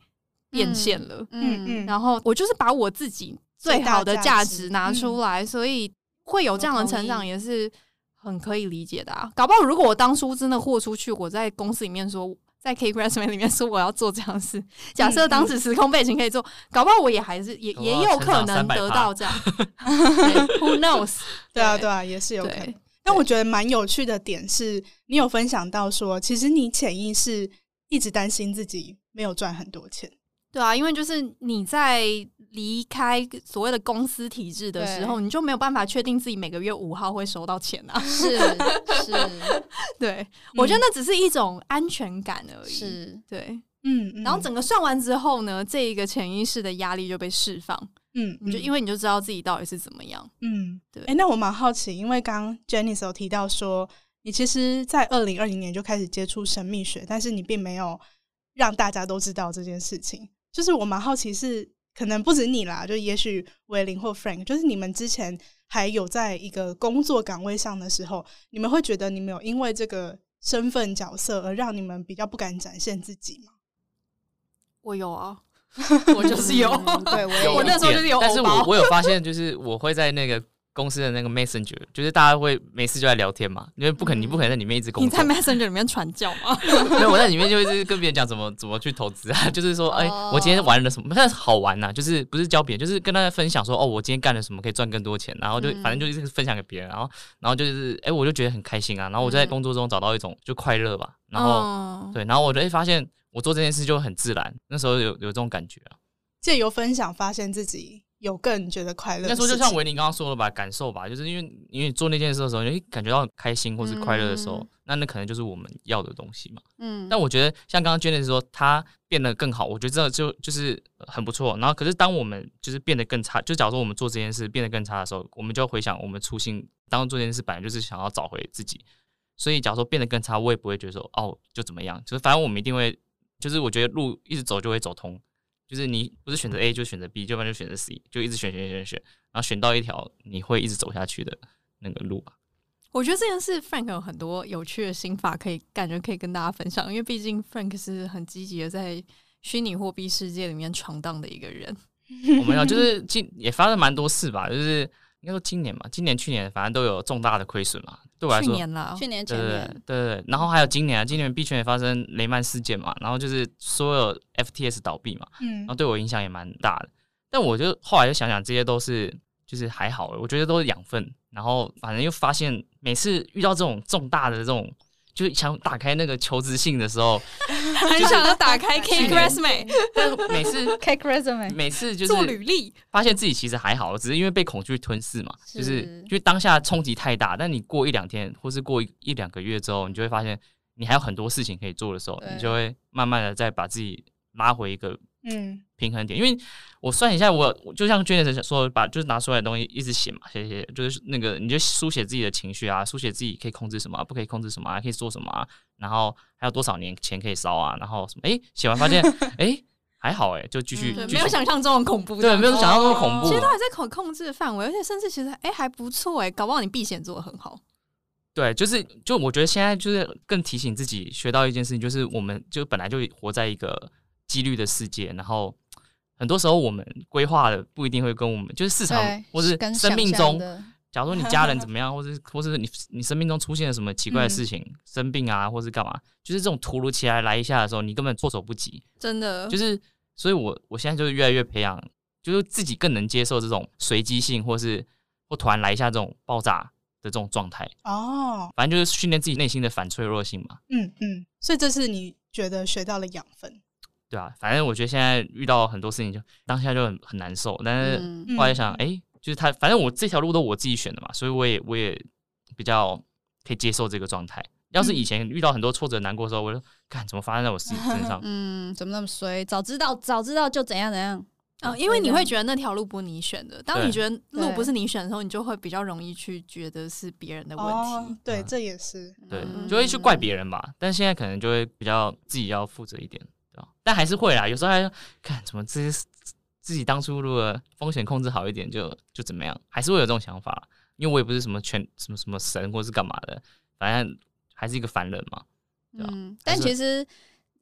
B: 变现了，嗯嗯，然后我就是把我自己最好的价值拿出来，所以会有这样的成长也是很可以理解的啊。搞不好如果我当初真的豁出去，我在公司里面说。在 CakeResume 里面说我要做这样的事，假设当时时空背景可以做，搞不好我也还是也也有可能得到这样。Who knows？
A: 对啊，对啊，也是有可能。但我觉得蛮有趣的点是，你有分享到说，其实你潜意识一直担心自己没有赚很多钱。
B: 对啊，因为就是你在离开所谓的公司体制的时候，你就没有办法确定自己每个月五号会收到钱啊。
D: 是是，
B: 对，我觉得那只是一种安全感而已。
D: 是，
B: 对，
A: 嗯。
B: 然后整个算完之后呢，这一个潜意识的压力就被释放。嗯，你就因为你就知道自己到底是怎么样。
A: 嗯，对。哎，那我蛮好奇，因为刚刚 Jenny 有提到说，你其实，在二零二零年就开始接触神秘学，但是你并没有让大家都知道这件事情。就是我蛮好奇是。可能不止你啦，就也许维林或 Frank，就是你们之前还有在一个工作岗位上的时候，你们会觉得你们有因为这个身份角色而让你们比较不敢展现自己吗？
B: 我有啊，我就是有，
D: 对我 有，
B: 我那时候就是有，
C: 但是我我有发现，就是我会在那个。公司的那个 Messenger，就是大家会没事就在聊天嘛，因为不可能，你不可能在里面一直工作。
B: 你在 Messenger 里面传教吗？
C: 没有，我在里面就一直跟别人讲怎么 怎么去投资啊，就是说，哎、欸，我今天玩了什么？但是好玩呐、啊，就是不是教别人，就是跟大家分享说，哦，我今天干了什么可以赚更多钱，然后就反正就是分享给别人，然后然后就是，哎、欸，我就觉得很开心啊，然后我就在工作中找到一种就快乐吧，然后对，然后我就会发现我做这件事就很自然，那时候有有这种感觉啊，
A: 借由分享发现自己。有更觉得快乐。
C: 应该说，就像维尼刚刚说的吧，感受吧，就是因为因为做那件事的时候，你感觉到开心或是快乐的时候，嗯、那那可能就是我们要的东西嘛。嗯。但我觉得像刚刚 Janice 说，他变得更好，我觉得这就就是很不错。然后，可是当我们就是变得更差，就假如说我们做这件事变得更差的时候，我们就要回想我们初心，当做这件事本来就是想要找回自己。所以，假如说变得更差，我也不会觉得说哦就怎么样，就是反正我们一定会，就是我觉得路一直走就会走通。就是你不是选择 A 就选择 B，要不然就选择 C，就一直选选选选，然后选到一条你会一直走下去的那个路吧。
B: 我觉得这件事 Frank 有很多有趣的心法可以感觉可以跟大家分享，因为毕竟 Frank 是很积极的在虚拟货币世界里面闯荡的一个人。
C: 我们要就是今也发生蛮多事吧，就是应该说今年嘛，今年去年反正都有重大的亏损嘛。对我来说，
B: 去年了，去年前年，
C: 对对对，对，然后还有今年啊，今年币圈也发生雷曼事件嘛，然后就是所有 FTS 倒闭嘛，嗯，然后对我影响也蛮大的。但我就后来就想想，这些都是就是还好，我觉得都是养分。然后反正又发现，每次遇到这种重大的这种。就是想打开那个求职信的时候，
B: 很想要打开 Cake Resume，
C: 但每次
D: Cake Resume，
C: 每次就是
B: 做履历，
C: 发现自己其实还好，只是因为被恐惧吞噬嘛，就是因为当下冲击太大。但你过一两天，或是过一一两个月之后，你就会发现你还有很多事情可以做的时候，你就会慢慢的再把自己拉回一个。嗯，平衡点，因为我算一下，我就像 Janice 说，把就是拿出来的东西一直写嘛，写写，就是那个你就书写自己的情绪啊，书写自己可以控制什么，不可以控制什么，还可以做什么啊，然后还有多少年钱可以烧啊，然后什么，哎，写完发现，哎，还好哎，就继续，
B: 对，没有想象中的恐怖，
C: 对，没有想象中的恐怖，
B: 其实都还在可控制的范围，而且甚至其实哎还不错哎，搞不好你避险做的很好，
C: 对，就是就我觉得现在就是更提醒自己学到一件事情，就是我们就本来就活在一个几率的世界，然后。很多时候我们规划的不一定会跟我们就是市场或是生命中，假如说你家人怎么样，或是或者是你你生命中出现了什么奇怪的事情，嗯、生病啊，或是干嘛，就是这种突如其来来一下的时候，你根本措手不及。
B: 真的，
C: 就是所以我，我我现在就是越来越培养，就是自己更能接受这种随机性，或是或突然来一下这种爆炸的这种状态。哦，反正就是训练自己内心的反脆弱性嘛。
A: 嗯嗯，所以这是你觉得学到了养分。
C: 对啊，反正我觉得现在遇到很多事情，就当下就很很难受。但是后来想，哎、嗯，就是他，反正我这条路都我自己选的嘛，所以我也我也比较可以接受这个状态。要是以前遇到很多挫折、难过的时候，我就看怎么发生在我自己身上。
D: 嗯，怎么那么衰？早知道，早知道就怎样怎样。
B: 啊、哦，因为你会觉得那条路不是你选的。当你觉得路不是你选的时候，你就会比较容易去觉得是别人的问题。
A: 哦、对，这也是
C: 对，就会去怪别人吧。但现在可能就会比较自己要负责一点。但还是会啦，有时候还说看怎么这些自己当初如果风险控制好一点就，就就怎么样，还是会有这种想法。因为我也不是什么全什么什么神或是干嘛的，反正还是一个凡人嘛。
D: 嗯，但其实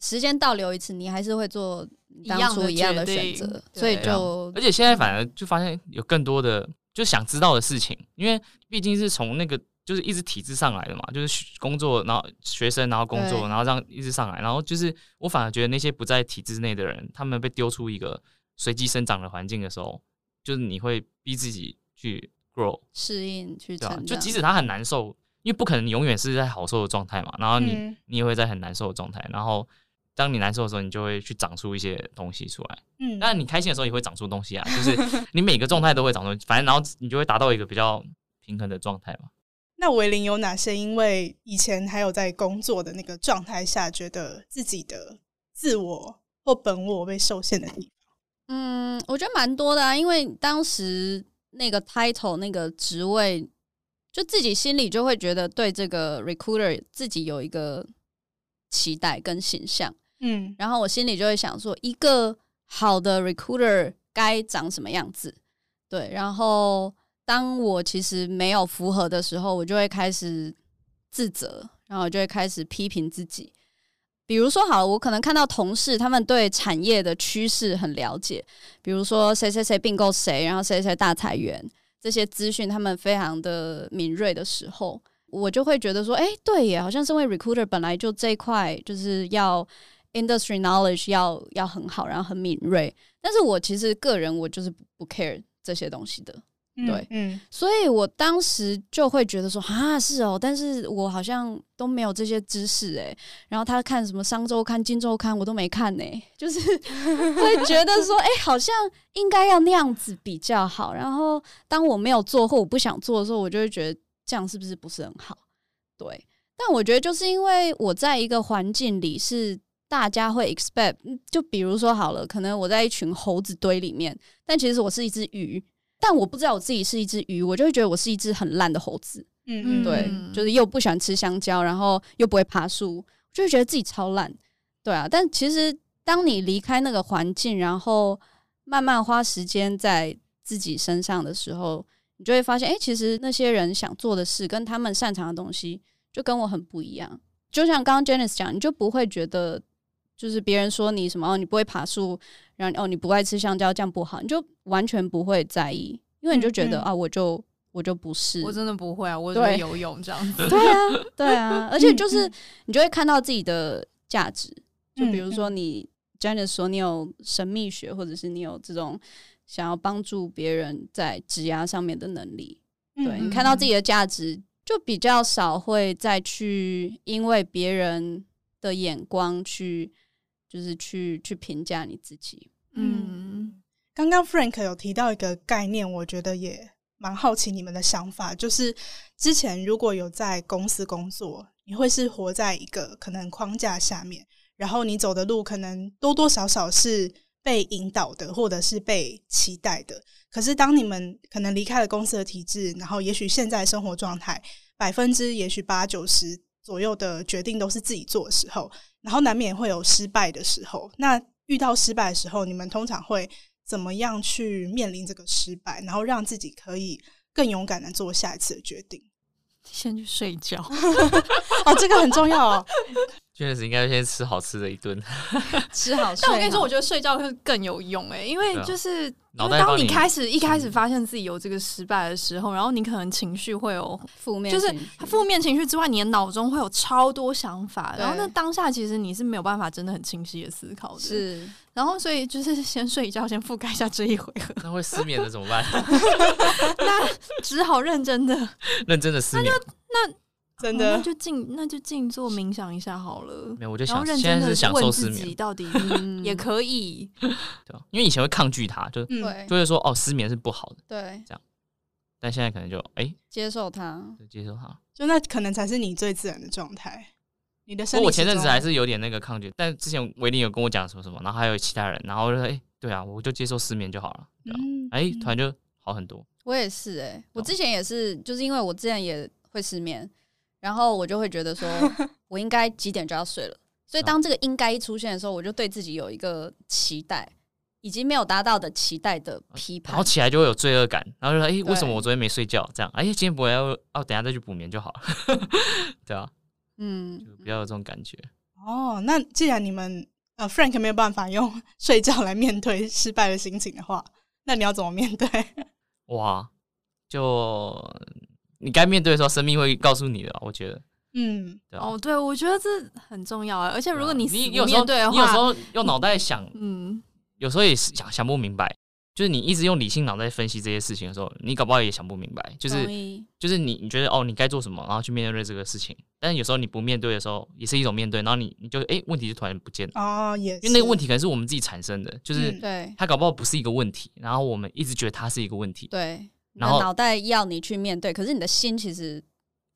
D: 时间倒流一次，你还是会做当初一样的选择，所以就
C: 而且现在反而就发现有更多的就想知道的事情，因为毕竟是从那个。就是一直体制上来的嘛，就是工作，然后学生，然后工作，然后这样一直上来，然后就是我反而觉得那些不在体制内的人，他们被丢出一个随机生长的环境的时候，就是你会逼自己去 grow
D: 适应去成长，
C: 就即使他很难受，因为不可能你永远是在好受的状态嘛，然后你、嗯、你也会在很难受的状态，然后当你难受的时候，你就会去长出一些东西出来。
A: 嗯，
C: 但你开心的时候也会长出东西啊，就是 你每个状态都会长出，反正然后你就会达到一个比较平衡的状态嘛。
A: 那维林有哪些因为以前还有在工作的那个状态下，觉得自己的自我或本我被受限的地方？
D: 嗯，我觉得蛮多的啊，因为当时那个 title 那个职位，就自己心里就会觉得对这个 recruiter 自己有一个期待跟形象。嗯，然后我心里就会想说，一个好的 recruiter 该长什么样子？对，然后当我其实没有符合的时候，我就会开始自责，然后我就会开始批评自己。比如说，好了，我可能看到同事他们对产业的趋势很了解，比如说谁谁谁并购谁，然后谁谁大裁员，这些资讯他们非常的敏锐的时候，我就会觉得说，哎，对耶，好像身为 recruiter 本来就这一块就是要。Industry knowledge 要要很好，然后很敏锐。但是我其实个人我就是不 care 这些东西的，对，嗯，嗯，所以我当时就会觉得说啊，是哦，但是我好像都没有这些知识诶。然后他看什么商周刊、金周刊，我都没看呢，就是会觉得说，哎，好像应该要那样子比较好。然后当我没有做或我不想做的时候，我就会觉得这样是不是不是很好？对，但我觉得就是因为我在一个环境里是。大家会 expect，就比如说好了，可能我在一群猴子堆里面，但其实我是一只鱼，但我不知道我自己是一只鱼，我就会觉得我是一只很烂的猴子。嗯嗯，对，就是又不喜欢吃香蕉，然后又不会爬树，就会觉得自己超烂。对啊，但其实当你离开那个环境，然后慢慢花时间在自己身上的时候，你就会发现，哎，其实那些人想做的事跟他们擅长的东西，就跟我很不一样。就像刚刚 Janice 讲，你就不会觉得。就是别人说你什么哦，你不会爬树，然后哦，你不爱吃香蕉，这样不好，你就完全不会在意，因为你就觉得、嗯嗯、啊，我就我就不是，
B: 我真的不会啊，我只会游泳这样子。
D: 对啊，对啊，而且就是你就会看到自己的价值，就比如说你 Janice 说你有神秘学，或者是你有这种想要帮助别人在职涯上面的能力，对，你看到自己的价值，就比较少会再去因为别人的眼光去。就是去去评价你自己。
A: 嗯，刚刚 Frank 有提到一个概念，我觉得也蛮好奇你们的想法。就是之前如果有在公司工作，你会是活在一个可能框架下面，然后你走的路可能多多少少是被引导的，或者是被期待的。可是当你们可能离开了公司的体制，然后也许现在生活状态百分之也许八九十左右的决定都是自己做的时候。然后难免会有失败的时候。那遇到失败的时候，你们通常会怎么样去面临这个失败，然后让自己可以更勇敢的做下一次的决定？
B: 先去睡觉
A: 哦，这个很重要哦。
C: 确实应该先吃好吃的一顿，
D: 吃好吃。
B: 但我跟你说，我觉得睡觉会更有用哎，因为就是。因为当你开始一开始发现自己有这个失败的时候，然后你可能情绪会有负面，就是负面情绪之外，你的脑中会有超多想法，然后那当下其实你是没有办法真的很清晰的思考的。
D: 是，
B: 然后所以就是先睡一觉，先覆盖一下这一回合。
C: 那会失眠的怎么办？
B: 那只好认真的，
C: 认真的失眠。
B: 那。
A: 真的，
B: 哦、那就静，那就静坐冥想一下好了。
C: 没有，我就想现在是享受失眠，
B: 到底 也可以。
C: 对，因为以前会抗拒它，就对，就会说哦，失眠是不好的。
D: 对，
C: 这样。但现在可能就哎，
D: 接受它，
C: 接受它，
A: 就那可能才是你最自然的状态。你的生，
C: 我前阵子还是有点那个抗拒，但之前维林有跟我讲什么什么，然后还有其他人，然后我就说哎，对啊，我就接受失眠就好了。嗯，哎，突然就好很多。
D: 我也是哎，我之前也是，就是因为我之前也会失眠。然后我就会觉得说，我应该几点就要睡了。所以当这个应该一出现的时候，我就对自己有一个期待，以及没有达到的期待的批判。
C: 然后起来就会有罪恶感，然后就说：“哎，为什么我昨天没睡觉？”这样，哎，今天不会要哦，等下再去补眠就好了。对啊，嗯，就比较有这种感觉。
A: 哦，那既然你们呃 Frank 没有办法用 睡觉来面对失败的心情的话，那你要怎么面对？
C: 哇，就。你该面对的时候，生命会告诉你的。我觉得，
B: 嗯，哦，对，我觉得这很重要啊。而且，如果你
C: 你有时候对你有时候用脑袋想，嗯，有时候也是想想不明白。就是你一直用理性脑袋分析这些事情的时候，你搞不好也想不明白。就是就是你你觉得哦，你该做什么，然后去面对这个事情，但是有时候你不面对的时候，也是一种面对。然后你你就哎、欸，问题就突然不见了
A: 哦，也
C: 因为那个问题可能是我们自己产生的，就是
D: 对，
C: 他搞不好不是一个问题，然后我们一直觉得它是一个问题，
D: 对，
C: 然后
D: 脑袋要你去面对，可是你的心其实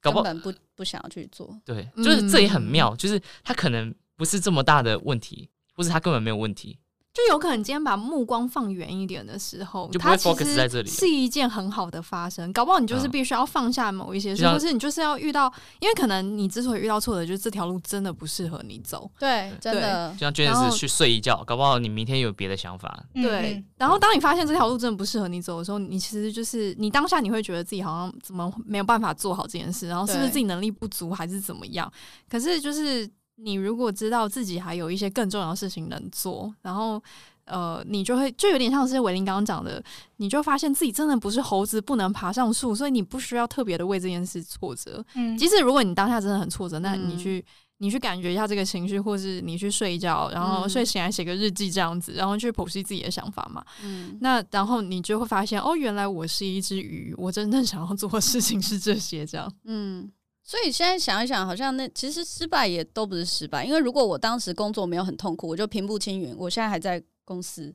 D: 根本不不想要去做，
C: 对，就是这也很妙，就是他可能不是这么大的问题，或是他根本没有问题。
B: 就有可能今天把目光放远一点的时候，
C: 就不会 focus 在这里，
B: 是一件很好的发生。搞不好你就是必须要放下某一些事，或是你就是要遇到，因为可能你之所以遇到挫折，就是这条路真的不适合你走。
D: 对，真的。
C: 就像娟子是去睡一觉，搞不好你明天有别的想法。
B: 对。然后当你发现这条路真的不适合你走的时候，你其实就是你当下你会觉得自己好像怎么没有办法做好这件事，然后是不是自己能力不足还是怎么样？可是就是你如果知道自己还有一些更重要的事情能做，然后。呃，你就会就有点像是伟林刚刚讲的，你就发现自己真的不是猴子，不能爬上树，所以你不需要特别的为这件事挫折。嗯，即使如果你当下真的很挫折，那你去你去感觉一下这个情绪，或是你去睡一觉，然后睡醒来写个日记这样子，然后去剖析自己的想法嘛。嗯，那然后你就会发现，哦，原来我是一只鱼，我真正想要做的事情是这些，这样。
D: 嗯，所以现在想一想，好像那其实失败也都不是失败，因为如果我当时工作没有很痛苦，我就平步青云，我现在还在。公司，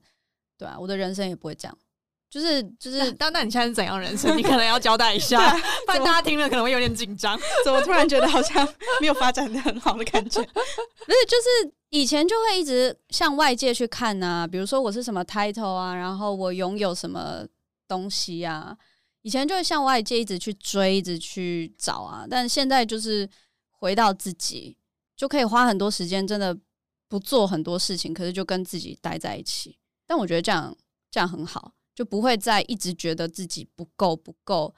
D: 对啊，我的人生也不会这样，就是就是，
B: 但那你现在是怎样人生？你可能要交代一下，不然大家听了可能会有点紧张。
A: 怎么突然觉得好像没有发展的很好的感觉？不
D: 是，就是以前就会一直向外界去看啊，比如说我是什么 title 啊，然后我拥有什么东西啊，以前就会向外界一直去追，一直去找啊，但现在就是回到自己，就可以花很多时间，真的。不做很多事情，可是就跟自己待在一起。但我觉得这样这样很好，就不会再一直觉得自己不够不够，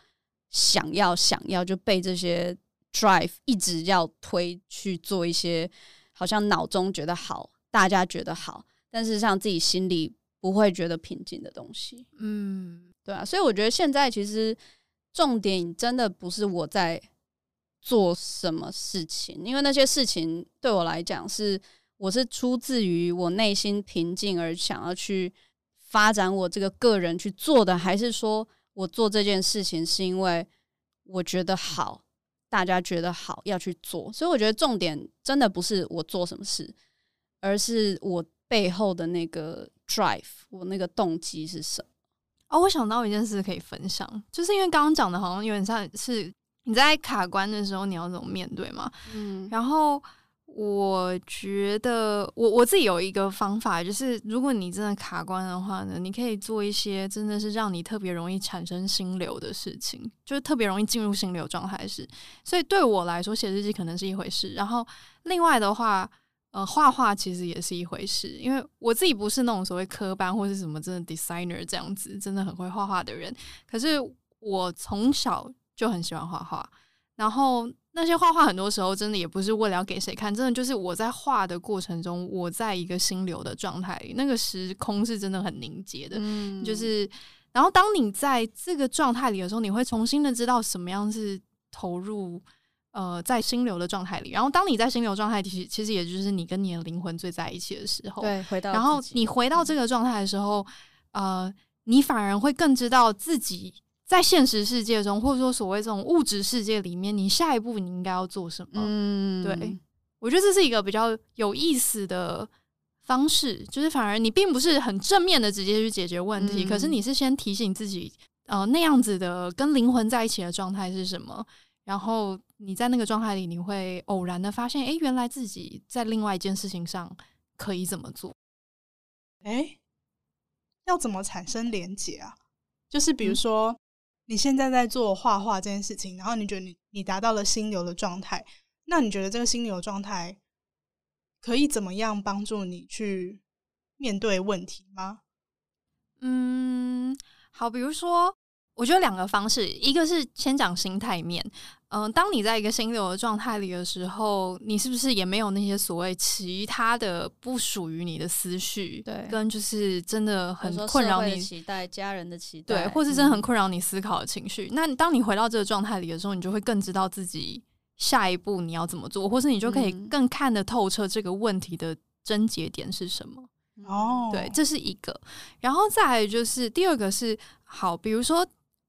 D: 想要想要就被这些 drive 一直要推去做一些好像脑中觉得好，大家觉得好，但是像自己心里不会觉得平静的东西。嗯，对啊。所以我觉得现在其实重点真的不是我在做什么事情，因为那些事情对我来讲是。我是出自于我内心平静而想要去发展我这个个人去做的，还是说我做这件事情是因为我觉得好，大家觉得好要去做？所以我觉得重点真的不是我做什么事，而是我背后的那个 drive，我那个动机是什么？
B: 哦，我想到一件事可以分享，就是因为刚刚讲的好像有点像是你在卡关的时候你要怎么面对嘛？嗯，然后。我觉得我我自己有一个方法，就是如果你真的卡关的话呢，你可以做一些真的是让你特别容易产生心流的事情，就是特别容易进入心流状态的事。所以对我来说，写日记可能是一回事。然后另外的话，呃，画画其实也是一回事，因为我自己不是那种所谓科班或是什么真的 designer 这样子，真的很会画画的人。可是我从小就很喜欢画画，然后。那些画画很多时候真的也不是为了要给谁看，真的就是我在画的过程中，我在一个心流的状态里，那个时空是真的很凝结的。嗯，就是，然后当你在这个状态里的时候，你会重新的知道什么样是投入，呃，在心流的状态里。然后当你在心流状态，其实其实也就是你跟你的灵魂最在一起的时候。
D: 对，回到。
B: 然后你回到这个状态的时候，呃，你反而会更知道自己。在现实世界中，或者说所谓这种物质世界里面，你下一步你应该要做什么？嗯，对，我觉得这是一个比较有意思的方式，就是反而你并不是很正面的直接去解决问题，嗯、可是你是先提醒自己，呃，那样子的跟灵魂在一起的状态是什么，然后你在那个状态里，你会偶然的发现，哎，原来自己在另外一件事情上可以怎么做？
A: 哎，要怎么产生连结啊？就是比如说。嗯你现在在做画画这件事情，然后你觉得你你达到了心流的状态，那你觉得这个心流状态可以怎么样帮助你去面对问题吗？
B: 嗯，好，比如说，我觉得两个方式，一个是先讲心态面。嗯、呃，当你在一个心流的状态里的时候，你是不是也没有那些所谓其他的不属于你的思绪？
D: 对，
B: 跟就是真的很困扰你
D: 期待家人的期待，
B: 对，或是真的很困扰你思考的情绪。嗯、那当你回到这个状态里的时候，你就会更知道自己下一步你要怎么做，或是你就可以更看得透彻这个问题的症结点是什么。
A: 哦，
B: 对，这是一个。然后再来就是第二个是好，比如说。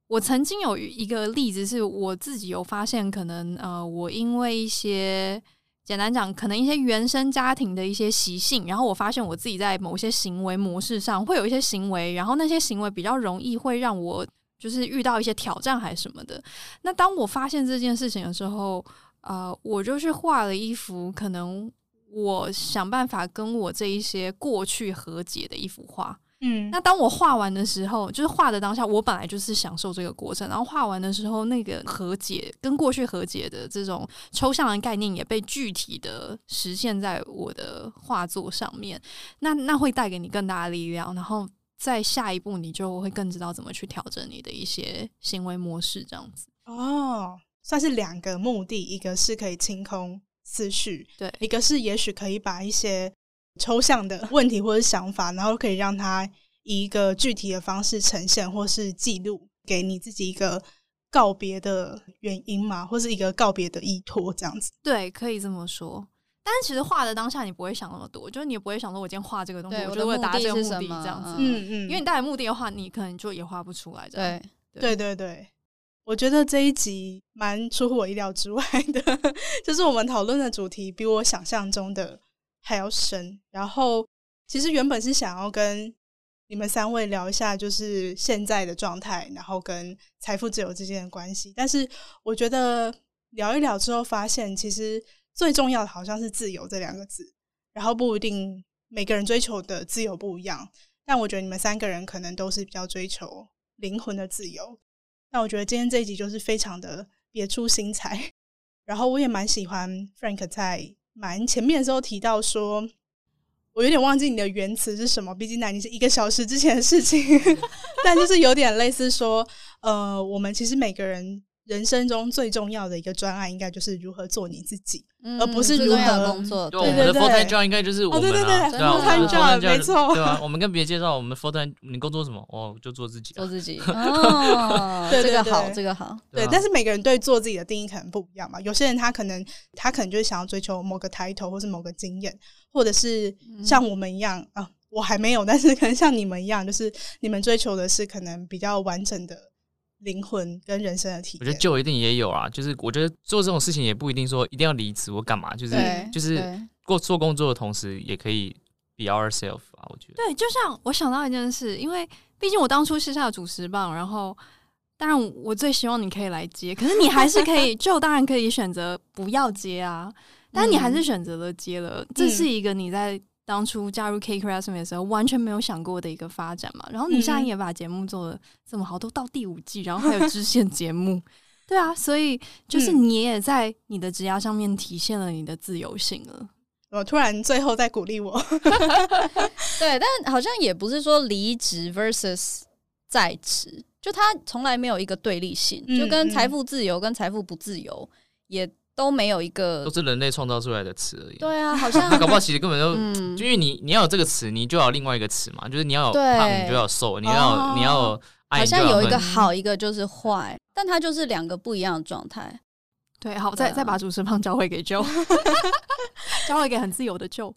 B: 我曾经有一个例子，是我自己有发现，可能呃，我因为一些简单讲，可能一些原生家庭的一些习性，然后我发现我自己在某些行为模式上会有一些行为，然后那些行为比较容易会让我就是遇到一些挑战还是什么的。那当我发现这件事情的时候，呃，我就去画了一幅可能我想办法跟我这一些过去和解的一幅画。
A: 嗯，
B: 那当我画完的时候，就是画的当下，我本来就是享受这个过程。然后画完的时候，那个和解跟过去和解的这种抽象的概念也被具体的实现在我的画作上面。那那会带给你更大的力量，然后在下一步你就会更知道怎么去调整你的一些行为模式，这样子。
A: 哦，算是两个目的，一个是可以清空思绪，
B: 对，
A: 一个是也许可以把一些。抽象的问题或者想法，然后可以让他以一个具体的方式呈现，或是记录给你自己一个告别的原因嘛，或是一个告别的依托，这样子。
B: 对，可以这么说。但是其实画的当下，你不会想那么多，就是你也不会想说，我今天画这个东西，我就会达这个目的这样子。
A: 嗯嗯，
B: 因为你带来目的的话，你可能就也画不出来。对
A: 对对对，我觉得这一集蛮出乎我意料之外的，就是我们讨论的主题比我想象中的。还要深，然后其实原本是想要跟你们三位聊一下，就是现在的状态，然后跟财富自由之间的关系。但是我觉得聊一聊之后，发现其实最重要的好像是自由这两个字，然后不一定每个人追求的自由不一样。但我觉得你们三个人可能都是比较追求灵魂的自由。那我觉得今天这一集就是非常的别出心裁，然后我也蛮喜欢 Frank 在。蛮前面的时候提到说，我有点忘记你的原词是什么，毕竟那已经是一个小时之前的事情，但就是有点类似说，呃，我们其实每个人。人生中最重要的一个专案，应该就是如何做你自己，
D: 嗯、
A: 而不是如何
D: 工作。
C: 对，对，对，对，我们的 full time job 应该就是我们、啊哦、对对对，对啊，full time job 没错。对啊，我们跟别人介绍我们 full time，你工作什么？哦，就做自己、啊，
D: 做自己。哦，这个好，这个好。
A: 对，但是每个人对做自己的定义可能不一样嘛。有些人他可能他可能就是想要追求某个 title 或是某个经验，或者是像我们一样、嗯、啊，我还没有，但是可能像你们一样，就是你们追求的是可能比较完整的。灵魂跟人生的体验，
C: 我觉得就一定也有啊。就是我觉得做这种事情也不一定说一定要离职或干嘛，就是就是过做工作的同时也可以 be ourself 啊。我觉得
B: 对，就像我想到一件事，因为毕竟我当初是下主持棒，然后当然我最希望你可以来接，可是你还是可以，就当然可以选择不要接啊。但你还是选择了接了，嗯，这是一个你在。当初加入 CakeResume 的时候，完全没有想过的一个发展嘛。然后你现在也把节目做的这么好，都到第五季，然后还有支线节目，对啊，所以就是你也在你的职涯上面体现了你的自由性了。
A: 我突然最后在鼓励我，
D: 对，但好像也不是说离职 versus 在职，就他从来没有一个对立性，就跟财富自由跟财富不自由也。都没有一个，
C: 都是人类创造出来的词而已。
D: 对啊，好像
C: 他搞不好其实根本就，嗯、就因为你你要有这个词，你就要有另外一个词嘛，就是你要有胖，你就要瘦，你要、哦、你要爱，
D: 好像有一个好，一个就是坏，但它就是两个不一样的状态。
B: 对，好，再再把主持棒交回给 Joe，交回给很自由的 Joe。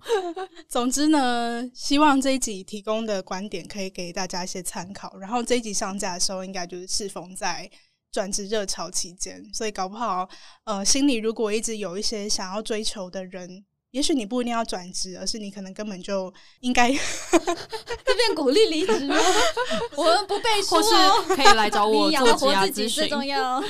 A: 总之呢，希望这一集提供的观点可以给大家一些参考。然后这一集上架的时候，应该就是适逢在。转职热潮期间，所以搞不好，呃，心里如果一直有一些想要追求的人，也许你不一定要转职，而是你可能根本就应该 这
D: 边鼓励离职吗？我们不背书，
B: 或是可以来找我 做职涯咨询，
D: 自己最重要。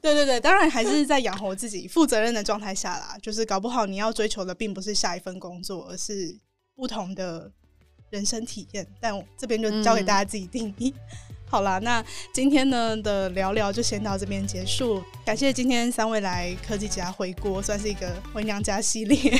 A: 对对对，当然还是在养活自己、负责任的状态下啦。就是搞不好你要追求的并不是下一份工作，而是不同的人生体验。但我这边就交给大家自己定义。嗯好啦，那今天呢的聊聊就先到这边结束。感谢今天三位来科技职涯回锅，算是一个回娘家系列。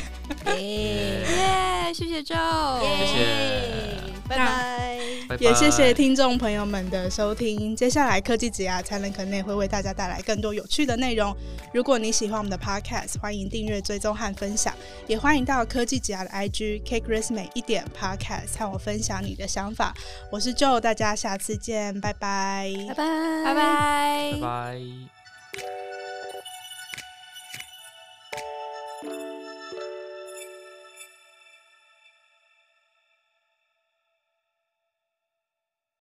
B: 耶、yeah, 谢谢 Joe，
C: 谢谢，
D: 拜拜。
A: 也谢谢听众朋友们的收听。接下来科技职涯才能可能会为大家带来更多有趣的内容。如果你喜欢我们的 Podcast，欢迎订阅、追踪和分享，也欢迎到科技职涯的 IG CakeResume 一点 Podcast 和我分享你的想法。我是 Joe，大家下次见。拜拜，
B: 拜拜，
D: 拜拜，
C: 拜拜。